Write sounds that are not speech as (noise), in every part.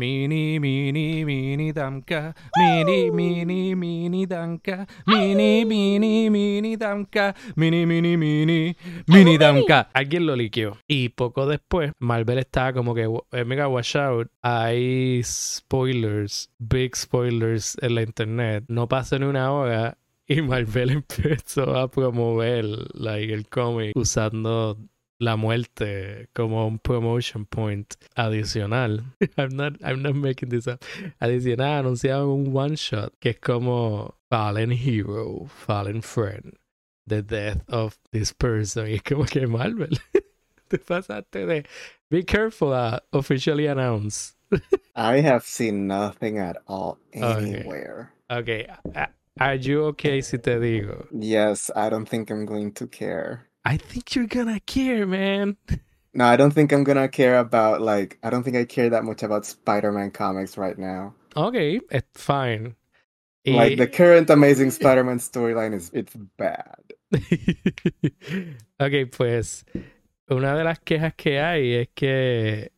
Mini, mini, mini damka. Mini, mini, mini damka. Mini, mini, mini damka. Mini, mini, mini, mini damka. Alguien lo liqueó. Y poco después, Marvel estaba como que, eh, mega watch out. Hay spoilers, big spoilers en la internet. No pasó ni una hora. Y Marvel (laughs) empezó a promover like, el cómic usando la muerte como un promotion point adicional. (laughs) I'm not, I'm not making this up. Adicional, anunciaron un one shot que es como Fallen Hero, Fallen Friend, The Death of this person. Y es como que Marvel. (laughs) Te pasaste de Be careful, uh, officially announced. I have seen nothing at all (laughs) anywhere. Okay. okay. Are you okay si te digo? Yes, I don't think I'm going to care. I think you're gonna care, man. No, I don't think I'm gonna care about like I don't think I care that much about Spider-Man comics right now. Okay, it's fine. Eh, like the current Amazing Spider-Man storyline is it's bad. (laughs) ok, pues una de las quejas que hay es que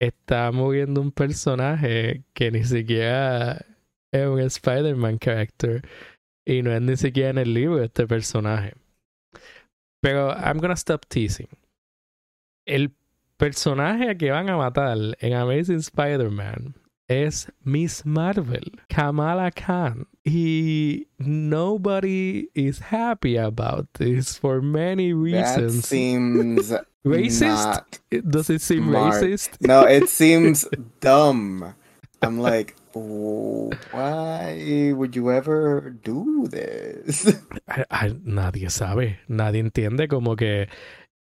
está moviendo un personaje que ni siquiera es un Spider-Man character y no es ni siquiera en el libro este personaje. Pero I'm gonna stop teasing. El personaje que van a matar en Amazing Spider-Man es Miss Marvel, Kamala Khan. Y nobody is happy about this for many reasons. That seems (laughs) racist. Does it seem smart. racist? No, it (laughs) seems dumb. I'm like, why would you ever do this? (laughs) nadie sabe, nadie entiende como que,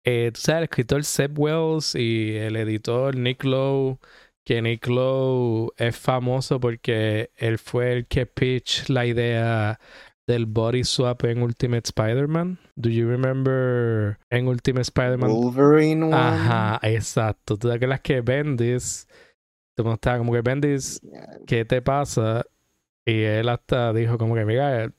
eh, tú sabes, el escritor Seb Wells y el editor Nick Lowe, que Nick Lowe es famoso porque él fue el que pitch la idea del body swap en Ultimate Spider-Man. Do you remember en Ultimate Spider-Man? Wolverine one? Ajá, exacto. ¿Tú te acuerdas que Bendis como estaba como que Bendis, ¿qué te pasa? Y él hasta dijo como que, mira,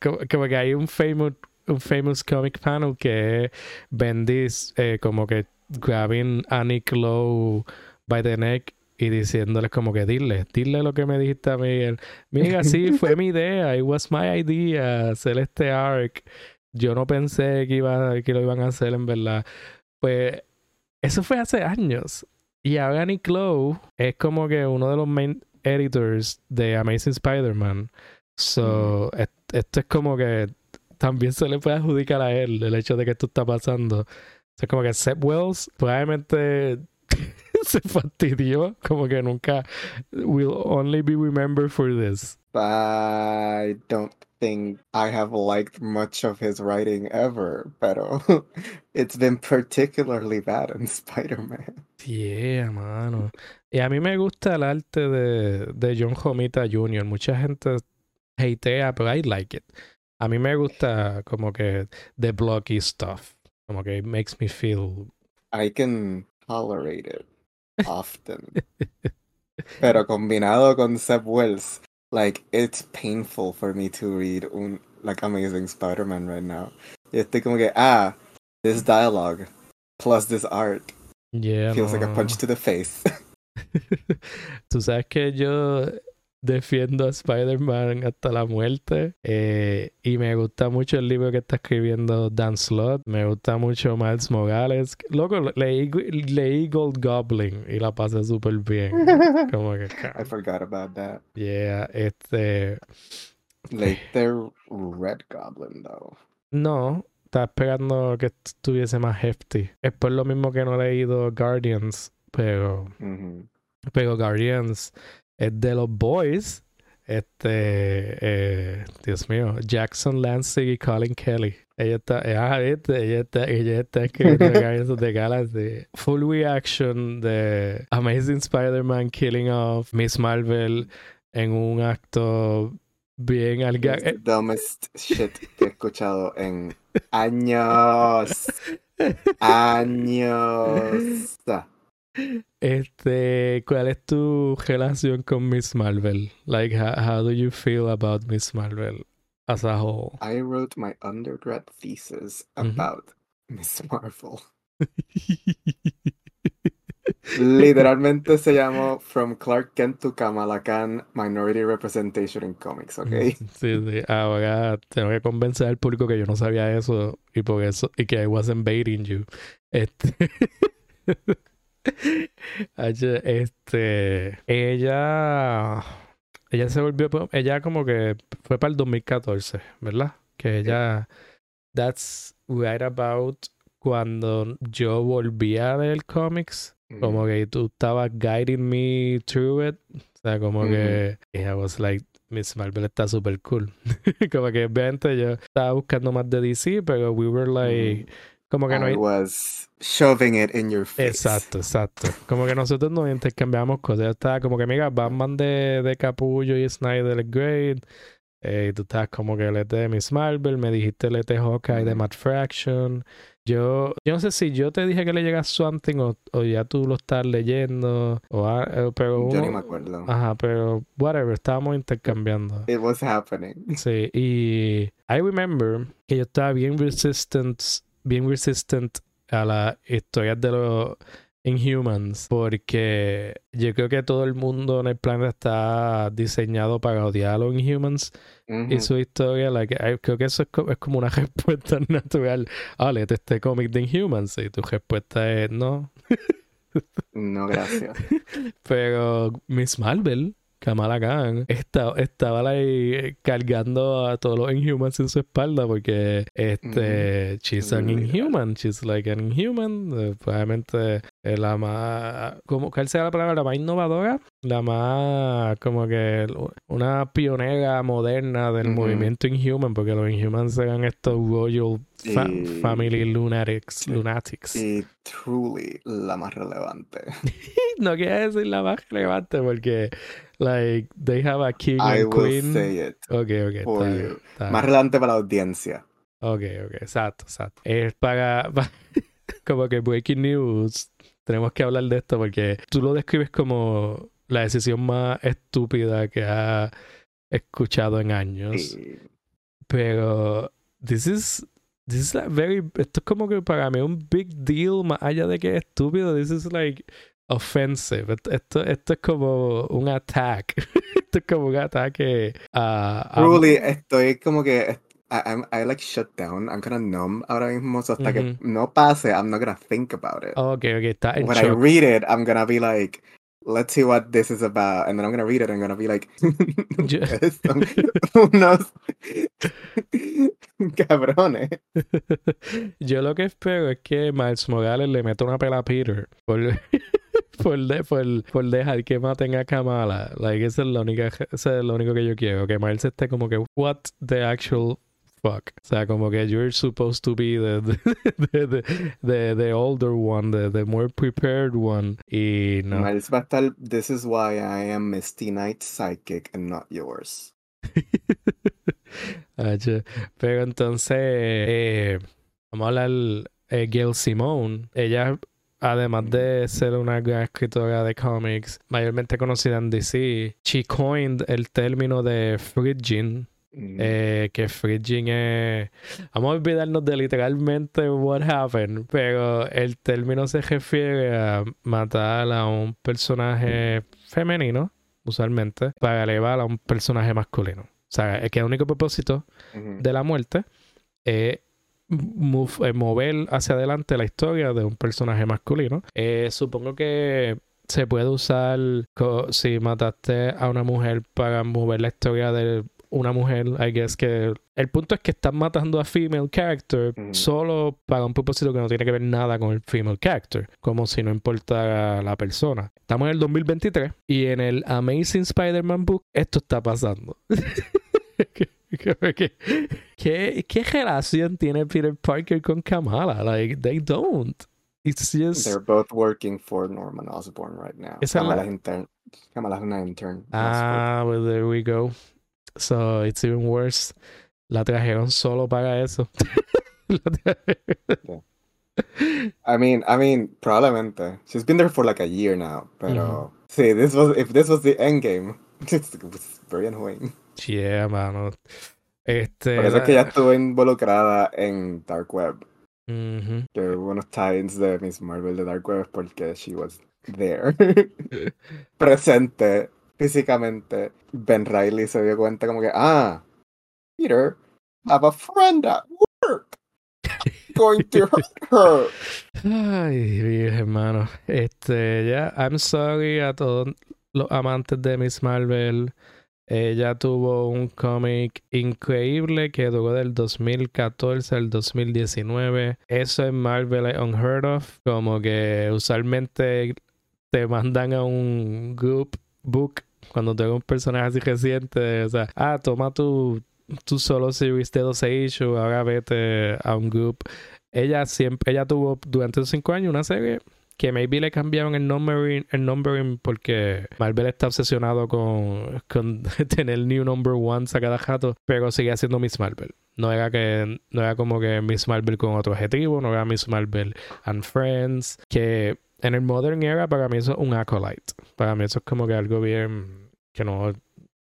como, que hay un famous, un famous comic panel que Bendis eh, como que grabbing a Nick Lowe by the neck y diciéndole como que dile, dile lo que me dijiste a mí. Mira, sí, fue mi idea, it was my idea, hacer este arc. Yo no pensé que, iba, que lo iban a hacer en verdad. Pues eso fue hace años. Y ahora Nick Lowe es como que uno de los main editors de Amazing Spider-Man. So, esto es como que también se le puede adjudicar a él el hecho de que esto está pasando. es como que Seth Wells probablemente (laughs) se fastidió, como que nunca will only be remembered for this. I don't think I have liked much of his writing ever, pero uh, (laughs) it's been particularly bad in Spider-Man. Yeah, mano. Y a mí me gusta el arte de, de John Homita Jr. Mucha gente hatea, pero I like it. A mí me gusta como que the blocky stuff. Como que it makes me feel... I can tolerate it (laughs) often. pero combinado con Seb Wells, like it's painful for me to read un like Amazing Spider-Man right now. Y estoy como que ah, this dialogue plus this art yeah, feels no. like a punch to the face. (laughs) Tú sabes que yo defiendo a Spider-Man hasta la muerte. Eh, y me gusta mucho el libro que está escribiendo Dan Slott. Me gusta mucho Miles Morales. Loco, leí, leí Gold Goblin y la pasé súper bien. (laughs) Como que. I forgot about that. Yeah, este. Later Red Goblin, though. No, estaba esperando que estuviese más hefty. Es por lo mismo que no he leído Guardians, pero. Mm -hmm. Pero Guardians es de los boys. Este, eh, Dios mío, Jackson Lansing y Colin Kelly. Ella está, ah, este, ella está, ella está escribiendo (laughs) de Galaxy. Full reaction de Amazing Spider-Man killing off Miss Marvel en un acto bien alga. The dumbest shit que he escuchado en años. (laughs) años. Este, ¿cuál es tu relación con Miss Marvel? Like, how, how do you feel about Miss Marvel as a whole? I wrote my undergrad thesis about mm -hmm. Miss Marvel. (laughs) Literalmente se llamó From Clark Kent to Kamala Khan Minority Representation in Comics, ¿ok? Sí, sí. Ahora tengo que convencer al público que yo no sabía eso y por eso y que I wasn't baiting you. Este (laughs) (laughs) este ella ella se volvió ella como que fue para el 2014, ¿verdad? Que ella that's right about cuando yo volvía del cómics como que tú estabas guiding me through it. O sea, como que I was like, Miss Marvel está súper cool. (laughs) como que obviamente yo estaba buscando más de DC, pero we were like, como que no I was shoving it in your face. Exacto, exacto. Como que nosotros no intercambiamos cosas. Yo estaba como que, mira, Batman de, de Capullo y Snyder es great. Eh, y tú estás como que el de Miss Marvel, me dijiste el ET Hawkeye de Matt Fraction. Yo, yo no sé si yo te dije que le llega Something o, o ya tú lo estás leyendo. O, eh, pero yo ni me acuerdo. Ajá, pero whatever, estábamos intercambiando. It was happening. Sí, y I remember que yo estaba bien resistant, bien resistant a las historias de los Inhumans porque yo creo que todo el mundo en el planeta está diseñado para odiar a los Inhumans y su historia, like, creo que eso es, como una (laughs) respuesta natural. Ah, léete este cómic de Inhumans y tu respuesta es no. no, gracias. (laughs) Pero Miss Marvel Kamala Khan estaba, estaba ahí eh, cargando a todos los Inhumans en su espalda porque este she's an inhuman she's like an inhuman. Eh, probablemente la más como cuál sea la palabra la más innovadora la más como que una pionera moderna del movimiento inhuman porque los inhumans eran estos royal family lunatics lunatics. Y truly la más relevante. (laughs) No quiero decir la más relevante porque Like, they have a king I and queen. will say it. Ok, ok. for está, you. está. Más relevante para la audiencia. Ok, ok. Exacto, exacto. Es para, para- (laughs) como que breaking news. Tenemos que hablar de esto porque tú lo describes como la decisión más estúpida que ha escuchado en años. Pero this is this is like very esto es como que para mí un big deal más allá de que es estúpido. This is like offensive. Esto, esto, esto es como un attack. (laughs) esto es como un ataque a, a- Truly, estoy como que. I, I like shut down. I'm kind of numb ahora mismo. so hasta que Ujú. no pase, I'm not gonna think about it. Ok, ok, está en when I shock. read it, I'm gonna be like, let's see what this is about. And then I'm gonna read it and I'm gonna be like, (laughs) Yo- "Ustedes son unos (laughs) cabrones. Yo lo que espero es que Miles Morales le meta una pela a Peter por, por, de- por- por dejar que maten a Kamala. Like, esa es la única, eso es lo único que yo quiero. Que Miles esté como que, what the actual fuck. O sea, como que you're supposed to be the, the, (laughs) the, the, the older one, the, the more prepared one. Y no. Miles va a estar, this is why I am Misty Knight's psychic and not yours. (laughs) Pero entonces, eh, vamos a hablar eh, Gail Simone. Ella, además de ser una gran escritora de cómics, mayormente conocida en DC, she coined el término de Frigin. Mm. Eh, que Frigin es. Vamos a olvidarnos de literalmente what happened, pero el término se refiere a matar a un personaje femenino, usualmente, para elevar a un personaje masculino. O sea, es que el único propósito de la muerte es move- eh, mover hacia adelante la historia de un personaje masculino. Eh, supongo que se puede usar si mataste a una mujer para mover la historia de una mujer, I guess que el punto es que estás matando a female character solo para un propósito que no tiene que ver nada con el female character, como si no importara la persona. Estamos en el 2023 y en el Amazing Spider-Man book esto está pasando. (laughs) (laughs) ¿Qué, qué, qué, relación tiene Peter Parker con Kamala? Like, they don't. It's just... They're both working for Norman Osborn right now. Esa es la- intern. Kamala's una intern. Ah, well, there we go. So it's even worse. La trajeron solo para eso. (laughs) La trajeron- I mean, I mean, probablemente. She's been there for like a year now. Pero, see, this was, if this was the end game, (laughs) it's very annoying. Yeah, mano. Este. Por eso es que ella estuvo involucrada en Dark Web. Que hubo unos tie-ins de Miss Marvel de Dark Web porque she was there. (laughs) Presente, físicamente. Ben Riley se dio cuenta como que, ah, Peter, have a friend at work. Going to hurt her. Ay, hermano. Este, ya, I'm sorry a todos los amantes de Miss Marvel. Ella tuvo un cómic increíble que duró del 2014 al 2019. Eso es Marvel Unheard of. Como que usualmente te mandan a un group book cuando tengo un personaje así reciente. O sea, ah, toma tu, solo series de 12 issues, ahora vete a un group. Ella siempre, ella tuvo durante esos cinco años una serie que maybe le cambiaron el numbering, el numbering porque Marvel está obsesionado con, con (laughs) tener new number ones a cada jato, pero sigue haciendo Miss Marvel. No era que no era como que Miss Marvel con otro objetivo, no era Miss Marvel and Friends, que en el Modern Era para mí eso es un acolyte. Para mí eso es como que algo bien que no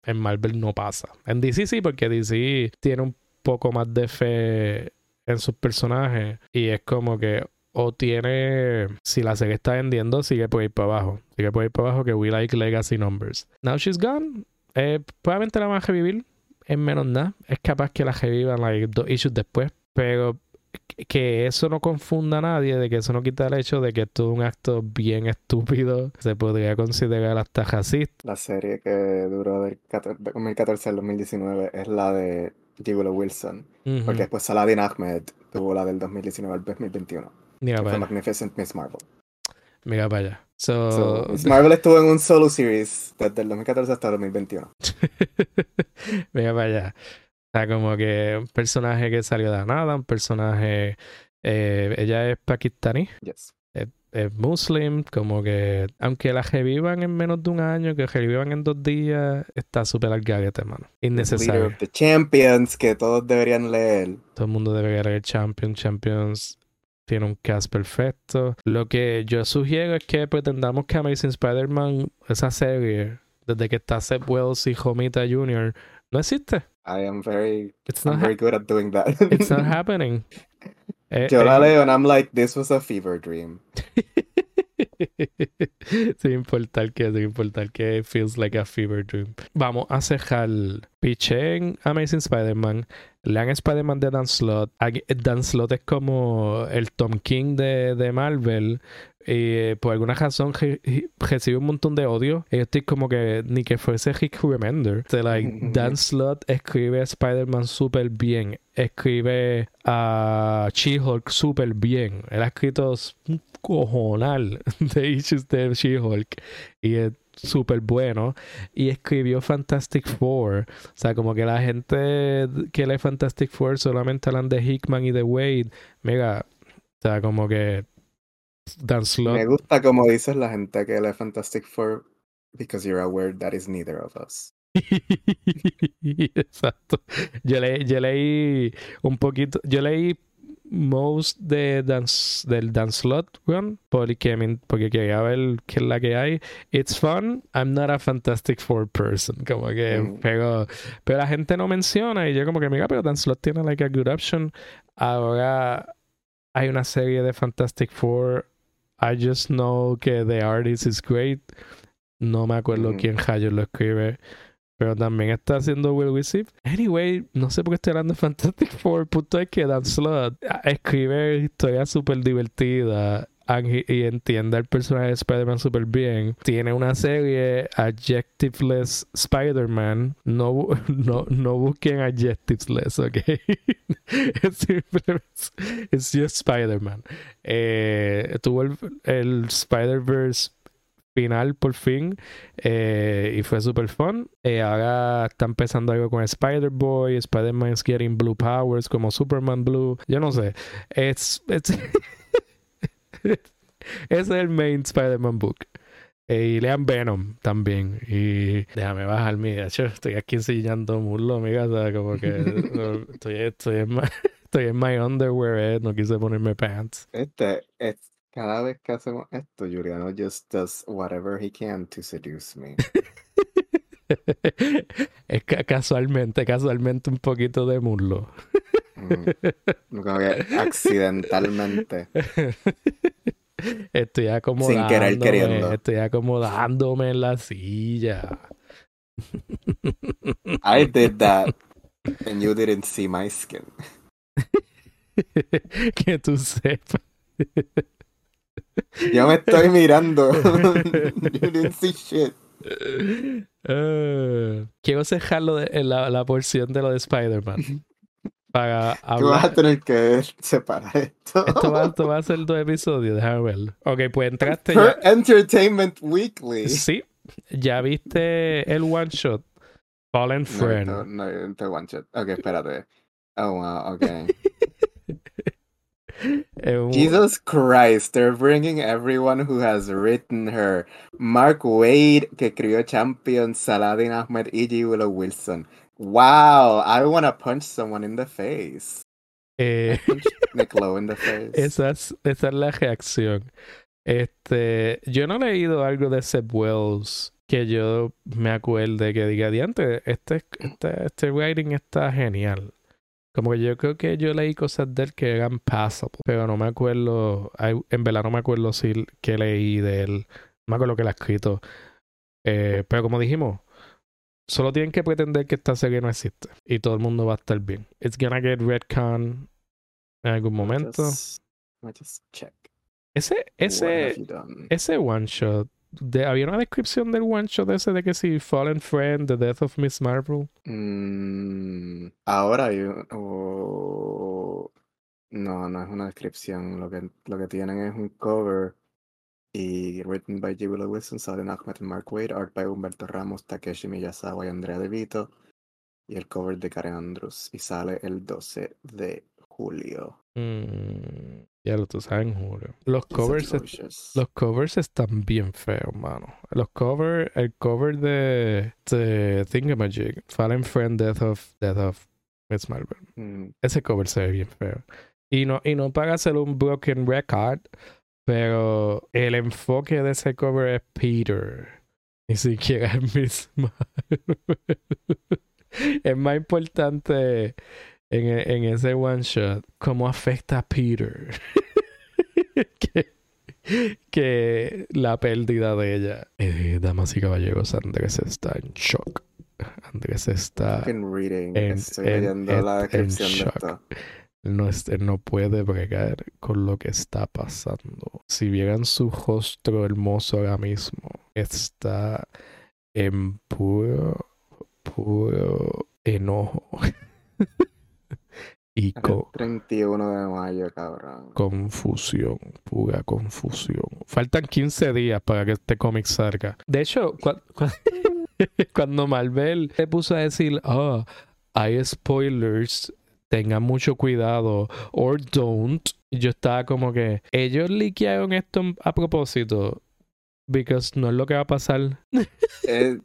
en Marvel no pasa. En DC sí, porque DC tiene un poco más de fe en sus personajes y es como que o tiene, si la serie está vendiendo, sigue por ir para abajo. Sigue por ir para abajo que we like legacy numbers. Now she's gone. Eh, probablemente la van a revivir en menos nada. Es capaz que la revivan like, dos issues después. Pero que eso no confunda a nadie, de que eso no quita el hecho de que esto es un acto bien estúpido, se podría considerar hasta racista. La serie que duró del 2014 al 2019 es la de Gigolo Wilson, porque después Saladin Ahmed tuvo la del 2019 al 2021. Mira para Magnificent Miss Marvel. Mira para allá. So, (laughs) Miss Marvel estuvo en un solo series desde el 2014 hasta el 2021. (laughs) Mira para allá. O sea, como que un personaje que salió de nada, un personaje. Eh, ella es pakistaní. Yes. Es, muslim, como que aunque la revivan en menos de un año, que revivan en dos días, está súper al garete, mano. Innecesario. The Champions, que todos deberían leer. Todo el mundo debería leer Champions, Champions tiene un cast perfecto. Lo que yo sugiero es que pretendamos que Amazing Spider-Man, esa serie, desde que está Seth Wells y Homita Jr., no existe. I am very, it's not very good at doing that. it's not (laughs) happening. Eh, yo la eh, leo and I'm like, this was a fever dream. (laughs) (laughs) sin importar que, sin importar que, feels like a fever dream. Vamos a cerrar. Piché en Amazing Spider-Man. Lean Spider-Man de Dan Slott. Dan Slott es como el Tom King de, de Marvel. Y eh, por alguna razón recibe un montón de odio. Y estoy como que ni que fuese Rick Remender. like, Dan Slott escribe a Spider-Man súper bien. Escribe a She-Hulk súper bien. Él ha escrito un cojonal (laughs) de issues de She-Hulk. Y es súper bueno. Y escribió Fantastic Four. O sea, como que la gente que lee Fantastic Four solamente hablan de Hickman y de Wade. Mega. O sea, como que Dan Slott. Me gusta como dices la gente que lee Fantastic Four because you're aware that is neither of us. (laughs) Exacto. Yo, yo leí un poquito, yo leí most de dance, del dance slot run porque, porque quería ver qué es la que hay. It's fun. I'm not a Fantastic Four person. Como que, mm. pero, pero la gente no menciona y yo como que, mira, pero dance slot tiene like a good option. Ahora hay una serie de Fantastic Four. I just know que the artist is great. No me acuerdo mm. quién Hayo lo escribe. Pero también está haciendo Will Receive. Anyway, no sé por qué estoy hablando de Fantastic Four. El punto es que Dan Slott escribe historias súper divertidas y entiende el personaje de Spider-Man súper bien. Tiene una serie Adjectiveless Spider-Man. No, (laughs) no, no busquen Adjectiveless, ¿ok? (laughs) es just Spider-Man. Eh, tuvo el, el Spider-Verse final por fin eh, y fue super fun. Eh, ahora está empezando algo con Spider-Boy, Spider-Man is getting blue powers como Superman Blue. Yo no sé. Es, (laughs) (laughs) es el main Spider-Man book. Eh, y lean Venom también. Y déjame bajar mi. estoy aquí enseñando muslo, amiga. como que (laughs) estoy, estoy, en my, (laughs) estoy en my underwear, no quise ponerme pants. Este, este cada vez que hacemos esto, Juliano just does whatever he can to seduce me. (laughs) es casualmente, casualmente un poquito de muslo. Mm, como que accidentalmente. (laughs) Estoy Sin querer queriendo. acomodándome, estoy acomodándome en la silla. (laughs) I did that and you didn't see my skin. que tú sepas. Yo me estoy mirando. you didn't see shit. Eh, quiero cerrarlo de, la, la porción de lo de Spider-Man. (laughs) Para Tú vas a tener que separar esto. Esto va, esto va a ser dos episodios, déjame verlo. Ok, pues entraste Per ya. Entertainment Weekly. Sí, ya viste el one shot. Fallen No, Friend. no, no, no te one shot. Ok, espérate. Oh, wow, okay. (laughs) Un- Jesus Christ, they're bringing everyone who has written her. Mark Wade, que escribió Champion, Saladin Ahmed, E.G. Willow Wilson. Wow, I want to punch someone in the face. eh, Punch (laughs) Nick Lowe in the face. esa, es, esa es la reacción. Este, yo no he leído algo de Seb Wells que yo me acuerde que diga, diante, este, este, este writing está genial. Como que yo creo que yo leí cosas de él que eran passable, pero no me acuerdo, en verdad no me acuerdo si que leí de él, no me acuerdo que lo ha escrito. Eh, pero como dijimos, solo tienen que pretender que esta serie no existe y todo el mundo va a estar bien. It's gonna get retcon en algún momento. Just, check. Ese, ese, ese one shot, había una descripción del one shot ese de que si Fallen Friend, The Death of Miss Marvel. Mm, ahora un- oh, no, no es una descripción. Lo que, lo que tienen es un cover y written by J. Willow Wilson, Saladin Ahmed y Mark Wade, art by Humberto Ramos, Takeshi Miyazawa y Andrea De Vito, y el cover de Karen Andrews. Y sale el 12 de julio. Mm, ya lo tú sabes, en julio. Los covers, es- los covers están bien feos, mano. Los covers, el cover de, de Thingamajig, Fallen Friend, Death of, Death of Miss Marvel. Mm, Ese cover se ve bien feo. Y no, y no para hacer un broken record, pero el enfoque de ese cover es Peter. Ni siquiera es Miss Marvel. (laughs) Es más importante en, e- en ese one shot cómo afecta a Peter (laughs) que, que la pérdida de ella. Eh, damas y caballeros, Andrés está en shock. Andrés está reading. en- Estoy en- la en shock. no puede bregar con lo que está pasando. Si vieran su rostro hermoso ahora mismo, está en puro, puro enojo. (laughs) y Es el co- 31 de mayo, cabrón. confusión, pura confusión. Faltan 15 días para que este cómic salga. De hecho, cua- cua- (laughs) cuando Marvel se puso a decir, oh, hay spoilers, tengan mucho cuidado, or don't, yo estaba como que, ellos liquearon esto a propósito, because no es lo que va a pasar. Eh,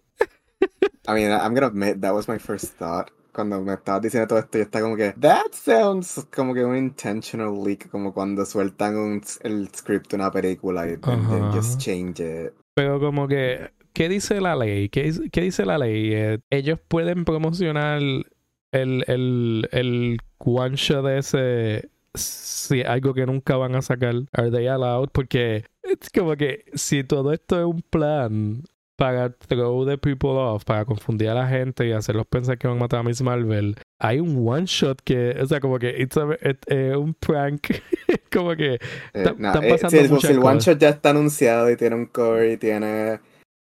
I mean, I'm gonna admit that was my first thought. Cuando me estabas diciendo todo esto, yo estaba como que, that sounds como que un intentional leak, como cuando sueltan un, el script de una película y then just change it. Pero como que, ¿qué dice la ley? ¿Qué, qué dice la ley? Eh, ellos pueden promocionar el, el, el one shot de ese si algo que nunca van a sacar. Are they allowed? Porque es como que si todo esto es un plan para throw the people off, para confundir a la gente y hacerlos pensar que van a matar a Miss Marvel, hay un one shot que, o sea, como que it's a- un prank. (laughs) como que Eh, están eh, pasando sí, el- el one shot ya está anunciado y tiene un cover y tiene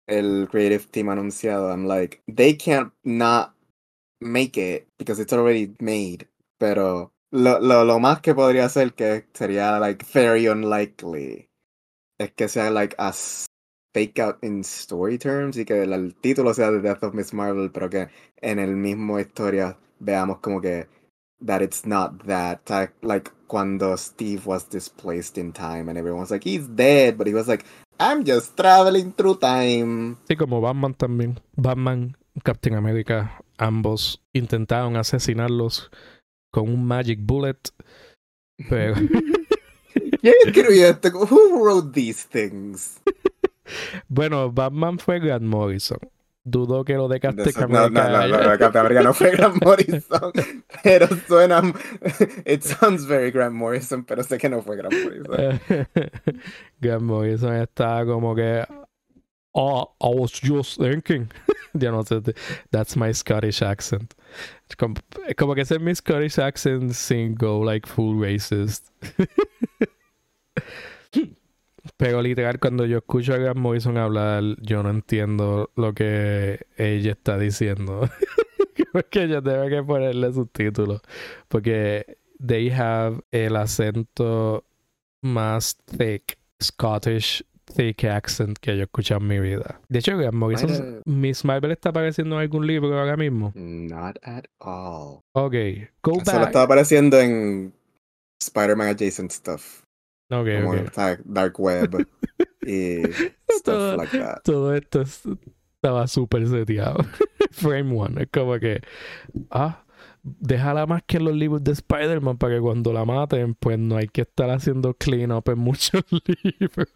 el creative team anunciado, I'm like, they can't not make it because it's already made. Pero lo, lo, lo más que podría ser que sería like very unlikely es que sea like a s- fake out in story terms y que el, título sea The Death of Miss Marvel, pero que en el mismo historia veamos como que that it's not that like cuando Steve was displaced in time and everyone was like he's dead but he was like I'm just traveling through time Sí, como Batman también. Batman, Captain America, ambos intentaron asesinarlos con un Magic Bullet, pero (laughs) ¿Quién escribió esto? Who wrote these things? (laughs) bueno, Batman fue Grant Morrison. dudo que lo de Captain no, no, no, de Captain America no fue Grant Morrison, (laughs) pero suena, it sounds very Grant Morrison, pero sé que no fue Grant Morrison. (laughs) Grant Morrison estaba como que. Oh, I was just thinking. (laughs) Yo no sé. That's my Scottish accent. Como, como que ese es mi Scottish accent sin go like full racist. Pero literal, cuando yo escucho a Grant Morrison hablar, yo no entiendo lo que ella está diciendo. (laughs) Porque yo tengo que ponerle subtítulos. Porque they have el acento más thick, Scottish thick accent que yo he escuchado en mi vida. De hecho, Grant Morrison, Might Miss Marvel está apareciendo en algún libro ahora mismo. Not at all. Ok, go Solo back. estaba apareciendo en Spider-Man adjacent stuff, Ok, como ok. ¿sabes? Dark Web y (laughs) Todo- stuff like that. Todo esto es- estaba súper seteado. (laughs) Frame one. Es como que, ah, déjala más que en los libros de Spider-Man para que cuando la maten, pues no hay que estar haciendo clean up en muchos (laughs) libros.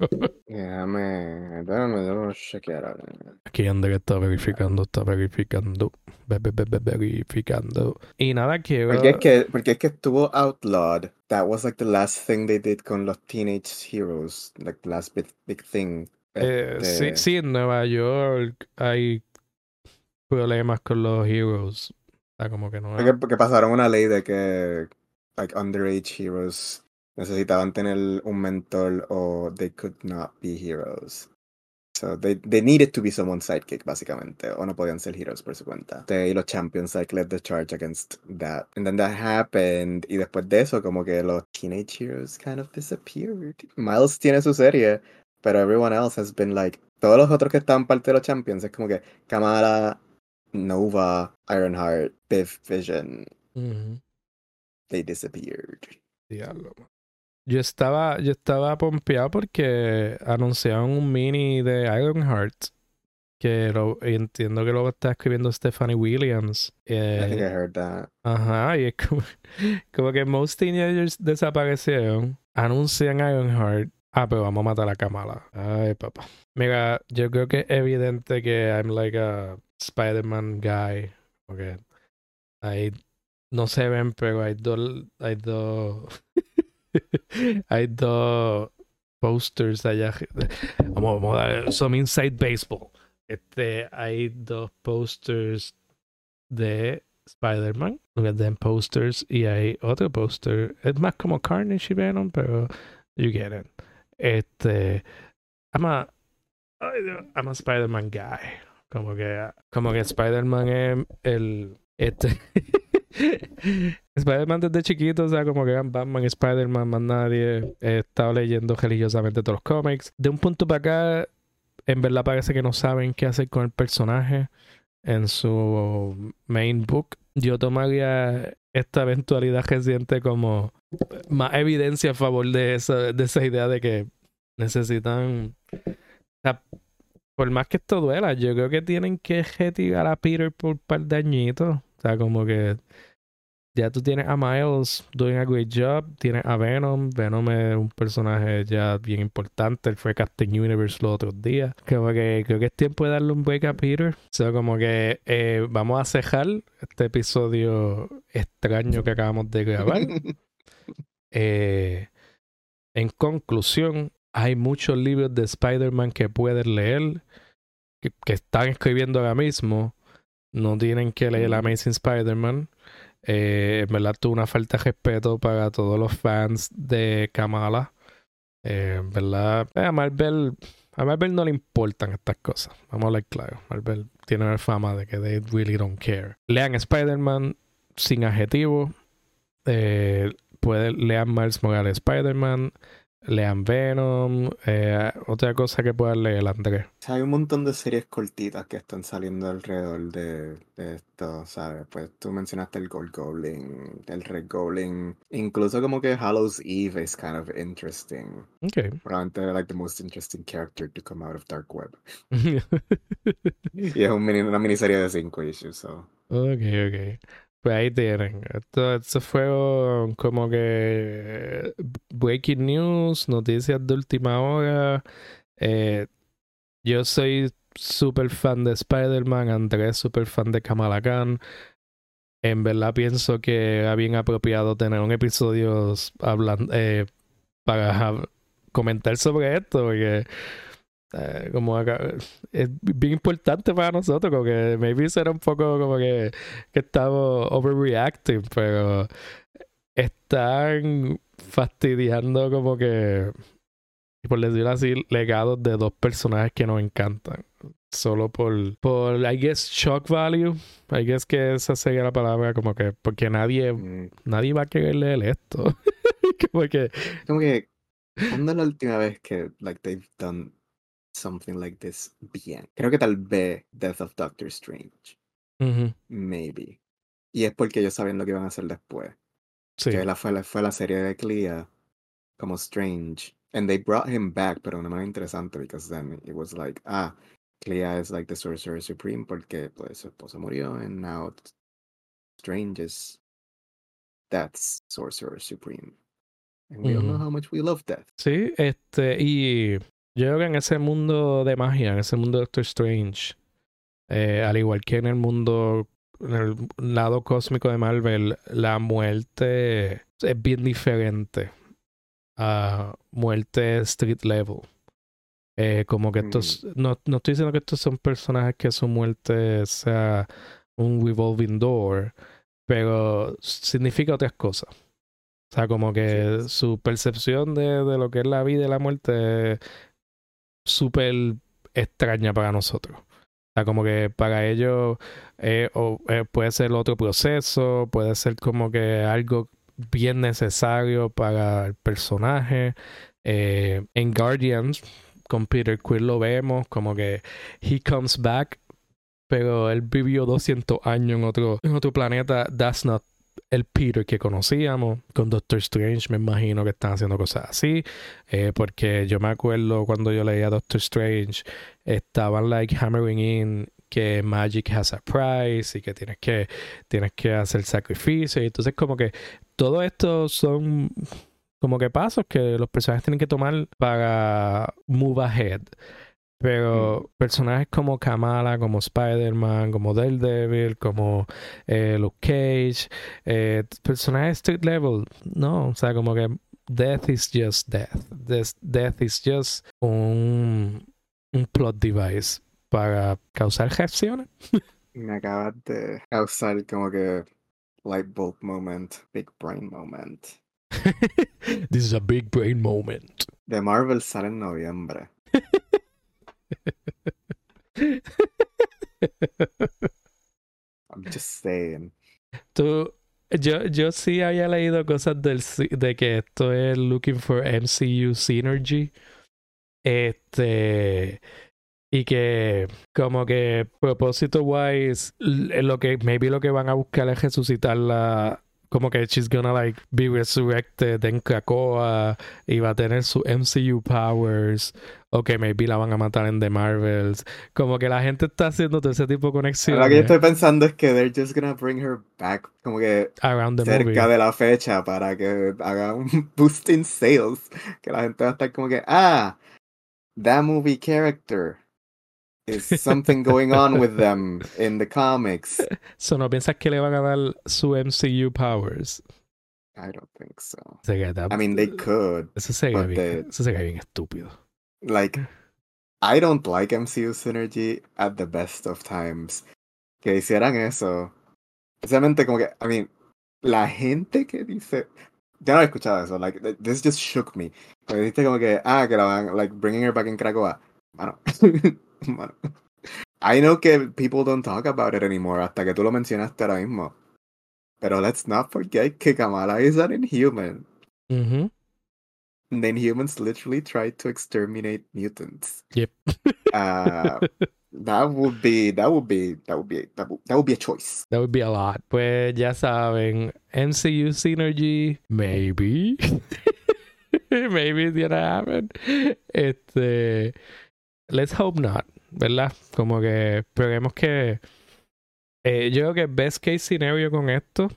Déjame, déjame, déjame chequear. Aquí Ander está verificando, está verificando, ve- ve- ve- ve- verificando. Y nada, quiero... Porque es que, porque es que estuvo Outlawed. That was like the last thing they did con los Teenage Heroes. Like the last big, big thing. Eh, sí, Este, sí, en Nueva York hay problemas con los heroes. Sea, como que no... Porque, porque pasaron una ley de que like underage heroes necesitaban tener un mentor o they could not be heroes. So they, they needed to be someone's sidekick, básicamente, o no podían ser heroes por su cuenta. Y los champions like led the charge against that. And then that happened. Y después de eso, como que los teenage heroes kind of disappeared. Miles tiene su serie, pero everyone else has been like. Todos los otros que estaban parte de los champions es como que Kamala, Nova, Ironheart, Biff, Vision, they disappeared. Diablo. Yo estaba, yo estaba pompeado porque anunciaron un mini de Ironheart. Que lo, entiendo que lo está escribiendo Stephanie Williams. I think I Eh, heard that. ajá, y es como, como que most teenagers desaparecieron. Anuncian Ironheart. Ah, pero vamos a matar a Kamala. Ay, papá. Mira, yo creo que es evidente que I'm like a Spider-Man guy. Porque hay, no se ven, pero hay dos, hay dos, (laughs) hay dos posters allá. Vamos, vamos a dar some inside baseball. Este, hay dos posters de Spider-Man, then posters y hay otro poster. Es más como Carnage y Venom, pero you get it. Este, I'm a, I'm a Spider-Man guy. Como que, como que Spider-Man es el, este, (laughs) Spider-Man desde chiquito, o sea, como que eran Batman, Spider-Man, más nadie. He estado leyendo religiosamente todos los cómics. De un punto para acá, en verdad parece que no saben qué hacer con el personaje en su main book. Yo tomaría esta eventualidad reciente como más evidencia a favor de esa, de esa idea de que necesitan. O sea, por más que esto duela, yo creo que tienen que retirar a Peter por un par de añitos. O sea, como que ya tú tienes a Miles doing a great job, tienes a Venom. Venom es un personaje ya bien importante. Él fue Captain Universe los otros días. Como que creo que es tiempo de darle un break a Peter. O sea, como que eh, vamos a cejar este episodio extraño que acabamos de grabar. (laughs) Eh, en conclusión, hay muchos libros de Spider-Man que pueden leer, que, que están escribiendo ahora mismo. No tienen que leer Mm. Amazing Spider-Man. Eh, en verdad, tuvo una falta de respeto para todos los fans de Kamala. Eh, en verdad, eh, a Marvel, a Marvel no le importan estas cosas. Vamos a hablar claro. Marvel tiene la fama de que they really don't care. Lean Spider-Man sin adjetivo. Eh, pueden, lean Miles Morales Spider-Man. Lean Venom. eh, otra cosa que puedan leer, Andrés. Hay un montón de series cortitas que están saliendo alrededor de, de esto, ¿sabes? Pues tú mencionaste el Gold Goblin, el Red Goblin, incluso como que Hallows Eve is kind of interesting. Ok. Probablemente like the most interesting character to come out of Dark Web. (laughs) Y es un mini- una miniserie de cinco issues, so. Ok, ok. Pues ahí tienen. Esto, esto fue como que breaking news, noticias de última hora. Eh, yo soy súper fan de Spider-Man, Andrés súper fan de Kamala Khan. En verdad pienso que era bien apropiado tener un episodio hablando, eh, para comentar sobre esto, porque eh, como acá, es bien importante para nosotros, como que maybe será un poco como que, que estamos overreacting, pero están fastidiando como que, por decirlo así, legados de dos personajes que nos encantan. Solo por, por, I guess, shock value. I guess que esa sería la palabra, como que, porque nadie, mm. nadie va a querer leer esto. (laughs) como que, como que, ¿cuándo es la última vez que, like, they've done something like this bien? Creo que tal vez Death of Doctor Strange. Maybe. Y es porque ellos saben lo que iban a hacer después. Sí. Que la, fue, la, fue la serie de Clea como Strange. And they brought him back, pero de una manera interesante, because then it was like, ah, Clea is like the Sorcerer Supreme porque pues su esposa murió, and now Strange is that's Sorcerer Supreme. And we all know how much we love death. Sí, este, y yo creo que en ese mundo de magia, en ese mundo de Doctor Strange, eh, al igual que en el mundo en el lado cósmico de Marvel, la muerte es bien diferente a muerte street level. Eh, como que estos, mm. no, no estoy diciendo que estos son personajes que su muerte sea un revolving door, pero significa otras cosas. O sea, como que su percepción de, de, lo que es la vida y la muerte súper extraña para nosotros. O sea, como que para ellos eh, eh, puede ser otro proceso, puede ser como que algo bien necesario para el personaje. Eh, en Guardians, con Peter Quill lo vemos como que he comes back, pero él vivió 200 años en otro, en otro planeta. That's not el Peter que conocíamos. Con Doctor Strange me imagino que están haciendo cosas así. porque yo me acuerdo cuando yo leía Doctor Strange, estaban like hammering in que Magic has a price y que tienes que, tienes que hacer sacrificio. Y entonces como que todo esto son como que pasos que los personajes tienen que tomar para move ahead. Pero personajes como Kamala, como Spider-Man, como Daredevil, como eh, Luke Cage, eh, personajes street level, no, o sea, como que death is just death. death is just un, un plot device para causar reacciones. (laughs) Me acabas de causar como que light bulb moment, big brain moment. (laughs) This is a big brain moment. De Marvel sale en noviembre. (laughs) I'm just saying. Tú, yo, yo sí había leído cosas del, de que esto es looking for MCU synergy. Este y que como que propósito wise lo que maybe lo que van a buscar es resucitarla como que she's gonna like be resurrected en Krakoa y va a tener su MCU powers. O que maybe la van a matar en The Marvels. Como que la gente está haciendo todo ese tipo de conexiones. Lo que yo estoy pensando es que they're just gonna bring her back como que cerca de la fecha para que haga un (laughs) boosting sales que la gente va a estar como que ah that movie character is something going on with them in the comics. (laughs) So no piensas que le van a dar su MCU powers. I don't think so. I mean, they could. Eso sería bien, eso sería bien estúpido. Like, I don't like MCU synergy at the best of times. Que hicieran eso. Especialmente como que, I mean, la gente que dice, ya no he escuchado eso, like, this just shook me. Porque dice como que, ah, que la van, like, bringing her back in Krakoa. Bueno, (laughs) (laughs) I know que people don't talk about it anymore hasta que tú lo mencionaste ahora mismo. Pero let's not forget que Kamala is an inhuman. Mm-hmm. And then humans literally tried to exterminate mutants. Yep. uh, (laughs) that would be that would be that would be that would, that would be a choice. That would be a lot. Pues ya saben, MCU synergy, maybe. (laughs) maybe it's gonna happen. Este let's hope not, ¿verdad? Como que esperemos que. Eh, yo creo que best case scenario con esto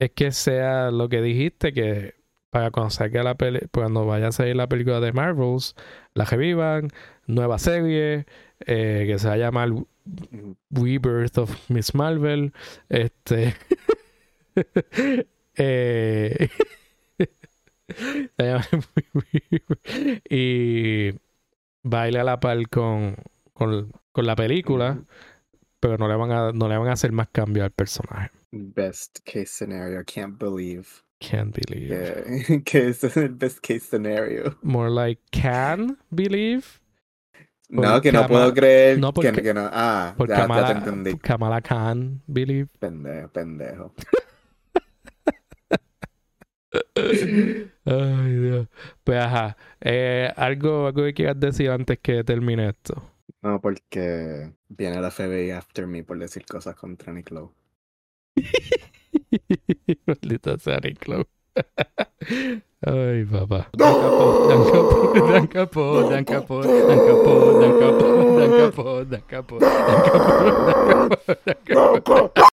es que sea lo que dijiste, que para cuando salga la peli cuando vaya a salir la película de Marvels, la revivan, nueva serie eh, que se va a llamar. Rebirth of Miss Marvel. Este. (laughs) eh, (laughs) (laughs) y baila a la par con, con, con la película, pero no le van a no le van a hacer más cambios al personaje. Best case scenario. Can't believe Can't believe. que, (laughs) que es el best case scenario. More like can believe. No, que no puedo creer no, que, porque- que no. Ah, Por ya, ya te Kamala, entendí. Kamala Khan believe. Pendejo, pendejo. (laughs) Ay, Dios. Pues ajá. Eh, algo, algo que quieras decir antes que termine esto. No, porque viene la FBI after me por decir cosas contra Niclo. Maldito sea Nick Clow. Ay, papá. Dan capó, dan capó, dan capó, dan capó, dan capó, dan capó, dan capó, dan capó, dan capó, dan capó, dan capó.